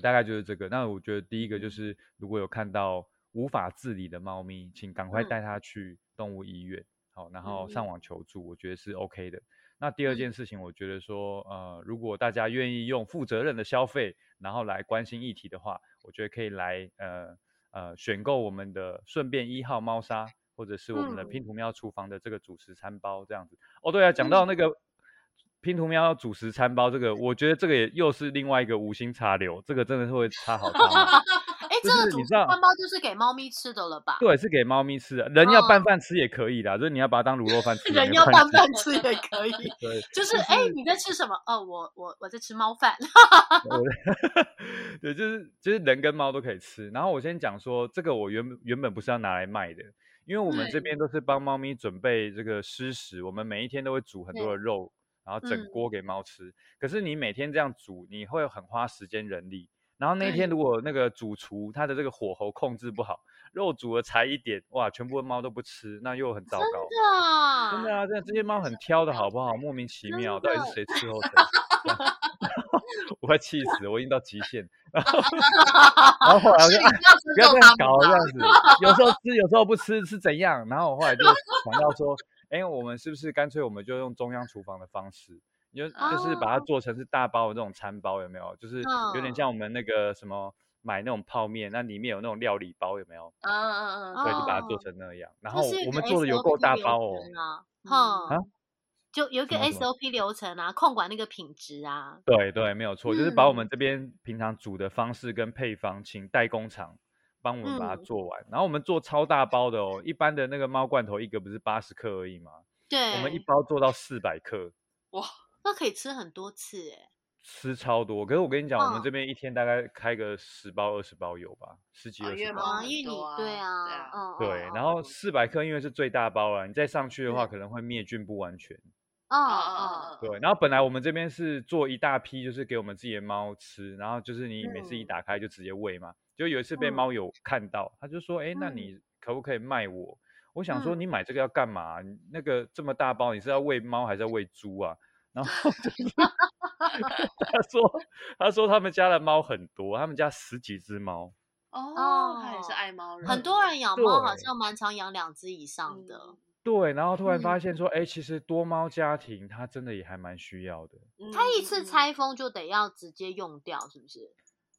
大概就是这个。那我觉得第一个就是，如果有看到无法自理的猫咪，请赶快带它去动物医院，好，然后上网求助，我觉得是 OK 的。那第二件事情，我觉得说，呃，如果大家愿意用负责任的消费，然后来关心议题的话，我觉得可以来，呃呃，选购我们的顺便一号猫砂，或者是我们的拼图喵厨房的这个主食餐包这样子。哦，对啊，讲到那个。拼图喵主食餐包，这个我觉得这个也又是另外一个无心插柳，这个真的是会插好长。哎，这个主食餐包就是给猫咪吃的了吧？对，是给猫咪吃的，人要拌饭吃也可以的，就是你要把它当卤肉饭吃。人要拌饭吃也可以。对，就是哎，你在吃什么？哦，我我我在吃猫饭。对，就是就是人跟猫都可以吃。然后我先讲说，这个我原原本不是要拿来卖的，因为我们这边都是帮猫咪准备这个湿食，我们每一天都会煮很多的肉。然后整锅给猫吃，可是你每天这样煮，你会很花时间人力。然后那天如果那个主厨他的这个火候控制不好，肉煮了才一点，哇，全部的猫都不吃，那又很糟糕。真的，真的啊，这这些猫很挑的好不好？莫名其妙，到底是谁伺候谁？我快气死，我已经到极限。然后后来我就不要这样搞这样子，有时候吃，有时候不吃是怎样？然后我后来就想到说。哎，我们是不是干脆我们就用中央厨房的方式，就就是把它做成是大包的这种餐包，有没有？就是有点像我们那个什么买那种泡面，那里面有那种料理包，有没有？嗯嗯嗯。对，就把它做成那样。然后我们做的有够大包哦。哈。就有一个 SOP 流程啊，控管那个品质啊。对对，没有错，就是把我们这边平常煮的方式跟配方，请代工厂。帮我们把它做完，然后我们做超大包的哦。一般的那个猫罐头一个不是八十克而已吗？对，我们一包做到四百克，哇，那可以吃很多次哎，吃超多。可是我跟你讲，我们这边一天大概开个十包二十包有吧，十几二十包。因为你对啊，嗯，对。然后四百克因为是最大包了，你再上去的话可能会灭菌不完全。哦哦，对。然后本来我们这边是做一大批，就是给我们自己的猫吃，然后就是你每次一打开就直接喂嘛。就有一次被猫友看到，他就说：“哎，那你可不可以卖我？”我想说：“你买这个要干嘛？那个这么大包，你是要喂猫还是要喂猪啊？”然后 他说：“他说他们家的猫很多，他们家十几只猫。”哦，他也是爱猫人。很多人养猫好像蛮常养两只以上的。对，然后突然发现说：“哎，其实多猫家庭它真的也还蛮需要的。”它一次拆封就得要直接用掉，是不是？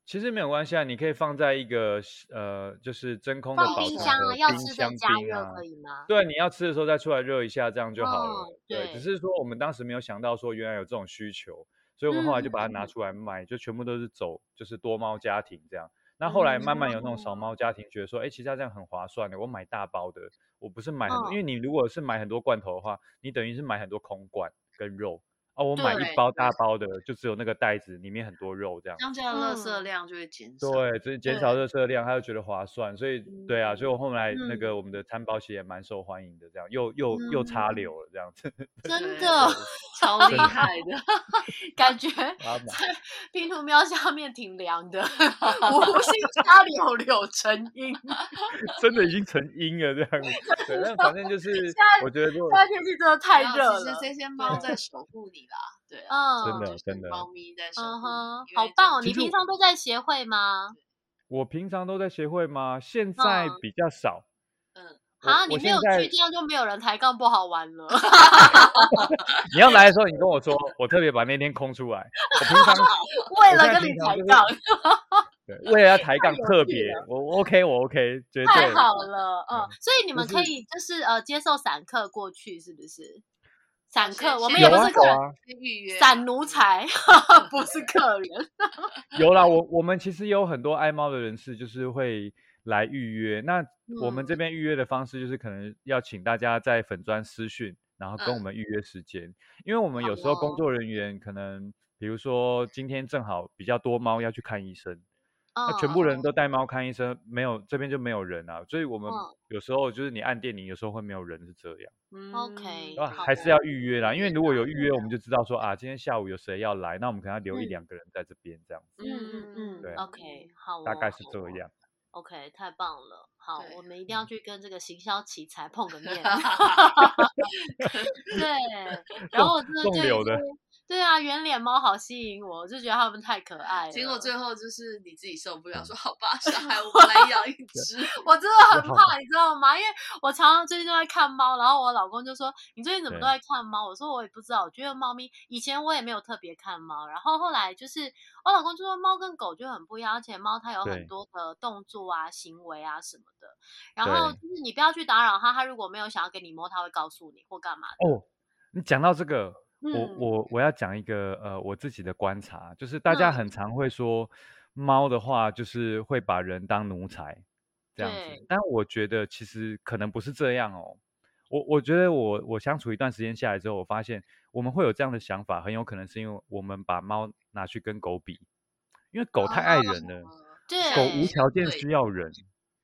其实没有关系啊，你可以放在一个呃，就是真空的保冰箱啊，要吃的加热可以吗？对，你要吃的时候再出来热一下，这样就好了。对，只是说我们当时没有想到说原来有这种需求，所以我们后来就把它拿出来卖，就全部都是走就是多猫家庭这样。那后来慢慢有那种少猫家庭觉得说，哎，其实这样很划算的，我买大包的，我不是买很多，因为你如果是买很多罐头的话，你等于是买很多空罐跟肉。哦，我买一包大包的，就只有那个袋子里面很多肉这样，这样热色量就会减少。对，所以减少热色量，他就觉得划算，所以对啊，所以我后来那个我们的餐包其实也蛮受欢迎的，这样又又又插流了这样子，真的超厉害的感觉，拼图 喵下面挺凉的，无心插柳柳成荫，真的已经成荫了这样子，对，但反正就是我觉得，现在天气真的太热了，其实这些猫。在守护你。对啊，真的真的，猫咪在守护，好棒哦！你平常都在协会吗？我平常都在协会吗？现在比较少。嗯，啊，你没有去，这样就没有人抬杠，不好玩了。你要来的时候，你跟我说，我特别把那天空出来。我平常 为了跟你抬杠，对，为了要抬杠，特别我 OK，我 OK，绝对太好了。嗯，所以你们可以就是呃接受散客过去，是不是？散客，我们也 不是客人，散奴才不是客人。有啦，我我们其实有很多爱猫的人士，就是会来预约。那我们这边预约的方式，就是可能要请大家在粉砖私讯，然后跟我们预约时间。因为我们有时候工作人员可能，比如说今天正好比较多猫要去看医生。那全部人都带猫看医生，没有这边就没有人啊，所以我们有时候就是你按电铃，有时候会没有人是这样。OK，还是要预约啦，因为如果有预约，我们就知道说啊，今天下午有谁要来，那我们可能要留一两个人在这边这样子。嗯嗯嗯，对，OK，好，大概是这样。OK，太棒了，好，我们一定要去跟这个行销奇才碰个面。对，然后我真的就。对啊，圆脸猫好吸引我，我就觉得它们太可爱了。结果最后就是你自己受不了，说好吧，小孩 我们来养一只。我真的很怕，你知道吗？因为我常常最近都在看猫，然后我老公就说：“你最近怎么都在看猫？”我说：“我也不知道，我觉得猫咪以前我也没有特别看猫，然后后来就是我老公就说猫跟狗就很不一样，而且猫它有很多的动作啊、行为啊什么的。然后就是你不要去打扰它，它如果没有想要给你摸，它会告诉你或干嘛。哦，你讲到这个。我我我要讲一个呃我自己的观察，就是大家很常会说猫的话就是会把人当奴才这样子，但我觉得其实可能不是这样哦。我我觉得我我相处一段时间下来之后，我发现我们会有这样的想法，很有可能是因为我们把猫拿去跟狗比，因为狗太爱人了，对，狗无条件需要人，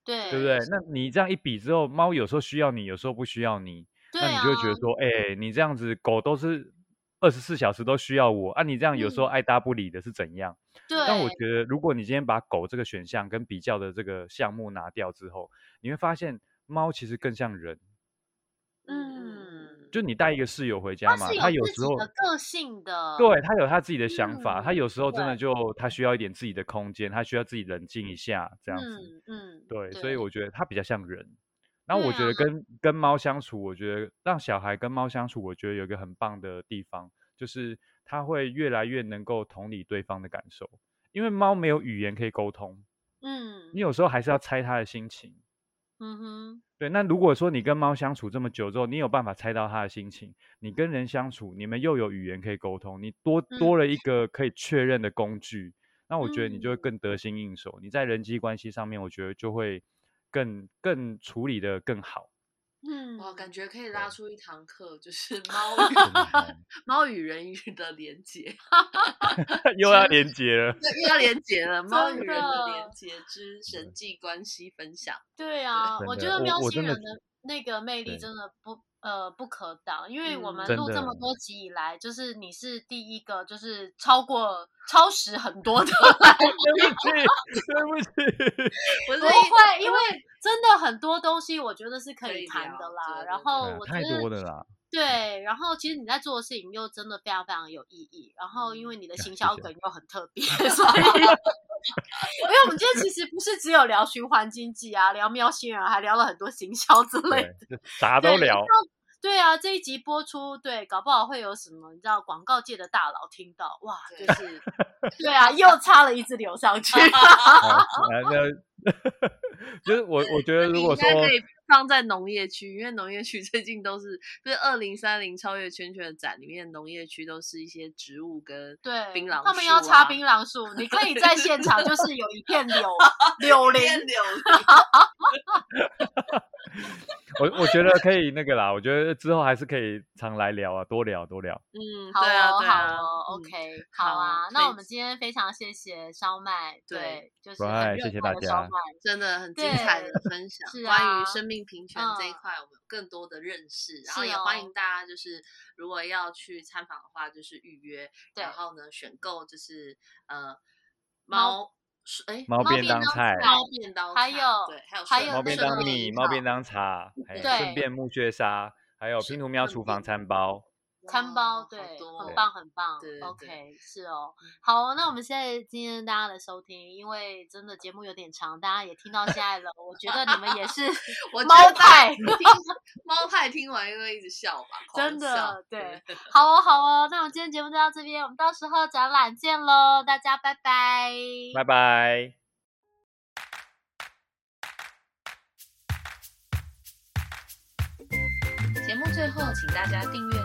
对，对不对？那你这样一比之后，猫有时候需要你，有时候不需要你，那你就会觉得说，哎，你这样子狗都是。二十四小时都需要我啊！你这样有时候爱搭不理的是怎样？对。但我觉得，如果你今天把狗这个选项跟比较的这个项目拿掉之后，你会发现猫其实更像人。嗯。就你带一个室友回家嘛，他有时候个性的，对他有他自己的想法，他有时候真的就他需要一点自己的空间，他需要自己冷静一下这样子。嗯。对，所以我觉得他比较像人。那我觉得。跟跟猫相处，我觉得让小孩跟猫相处，我觉得有一个很棒的地方，就是他会越来越能够同理对方的感受，因为猫没有语言可以沟通，嗯，你。有时候还是要猜它的心情，嗯哼，对。那如果说你跟猫相处这么久之后，你有办法猜到它的心情，你跟人相处，你们又有语言可以沟通，你多多了一个可以确认的工具，那我觉得你就会更得心应手，你在人际关系上面，我觉得就会。更更处理的更好，嗯，哇，感觉可以拉出一堂课，就是 猫 与猫与人鱼的连接，又要连接了，又要连接了，猫与人的连接之神。迹关系分享，对啊，我觉得喵星人的那个魅力真的不。呃，不可挡，因为我们录这么多集以来，就是你是第一个，就是超过超时很多的。对不起，对不起，不会，因为真的很多东西，我觉得是可以谈的啦。然后我太多的啦。对，然后其实你在做的事情又真的非常非常有意义。然后因为你的行销梗又很特别，所以，因为我们今天其实不是只有聊循环经济啊，聊喵星人，还聊了很多行销之类的，啥都聊。对啊，这一集播出，对，搞不好会有什么，你知道，广告界的大佬听到，哇，就是，对啊，又插了一支流上去。那，就是我，我觉得如果说可以放在农业区，因为农业区最近都是，就是二零三零超越圈圈的展里面，农业区都是一些植物跟对槟榔，他们要插槟榔树，你可以在现场就是有一片柳柳 林，柳林。我我觉得可以那个啦，我觉得之后还是可以常来聊啊，多聊多聊。嗯，好哦，好哦，OK，好啊。那我们今天非常谢谢烧麦，对，就是谢谢大家，真的很精彩的分享，关于生命平权这一块，我们有更多的认识。然后也欢迎大家，就是如果要去参访的话，就是预约，然后呢选购就是呃猫。哎，猫便当菜，猫便当，还有对，还有还有猫便当米，猫便当茶，还有顺便木屑沙，还有拼图喵厨房餐包。餐包对，很棒很棒，OK 是哦，好，那我们现在今天大家的收听，因为真的节目有点长，大家也听到现在了，我觉得你们也是 我猫派，猫派听完又会一直笑吧，真的对，好哦好哦，那我们今天节目就到这边，我们到时候展览见喽，大家拜拜，拜拜。节目最后，请大家订阅。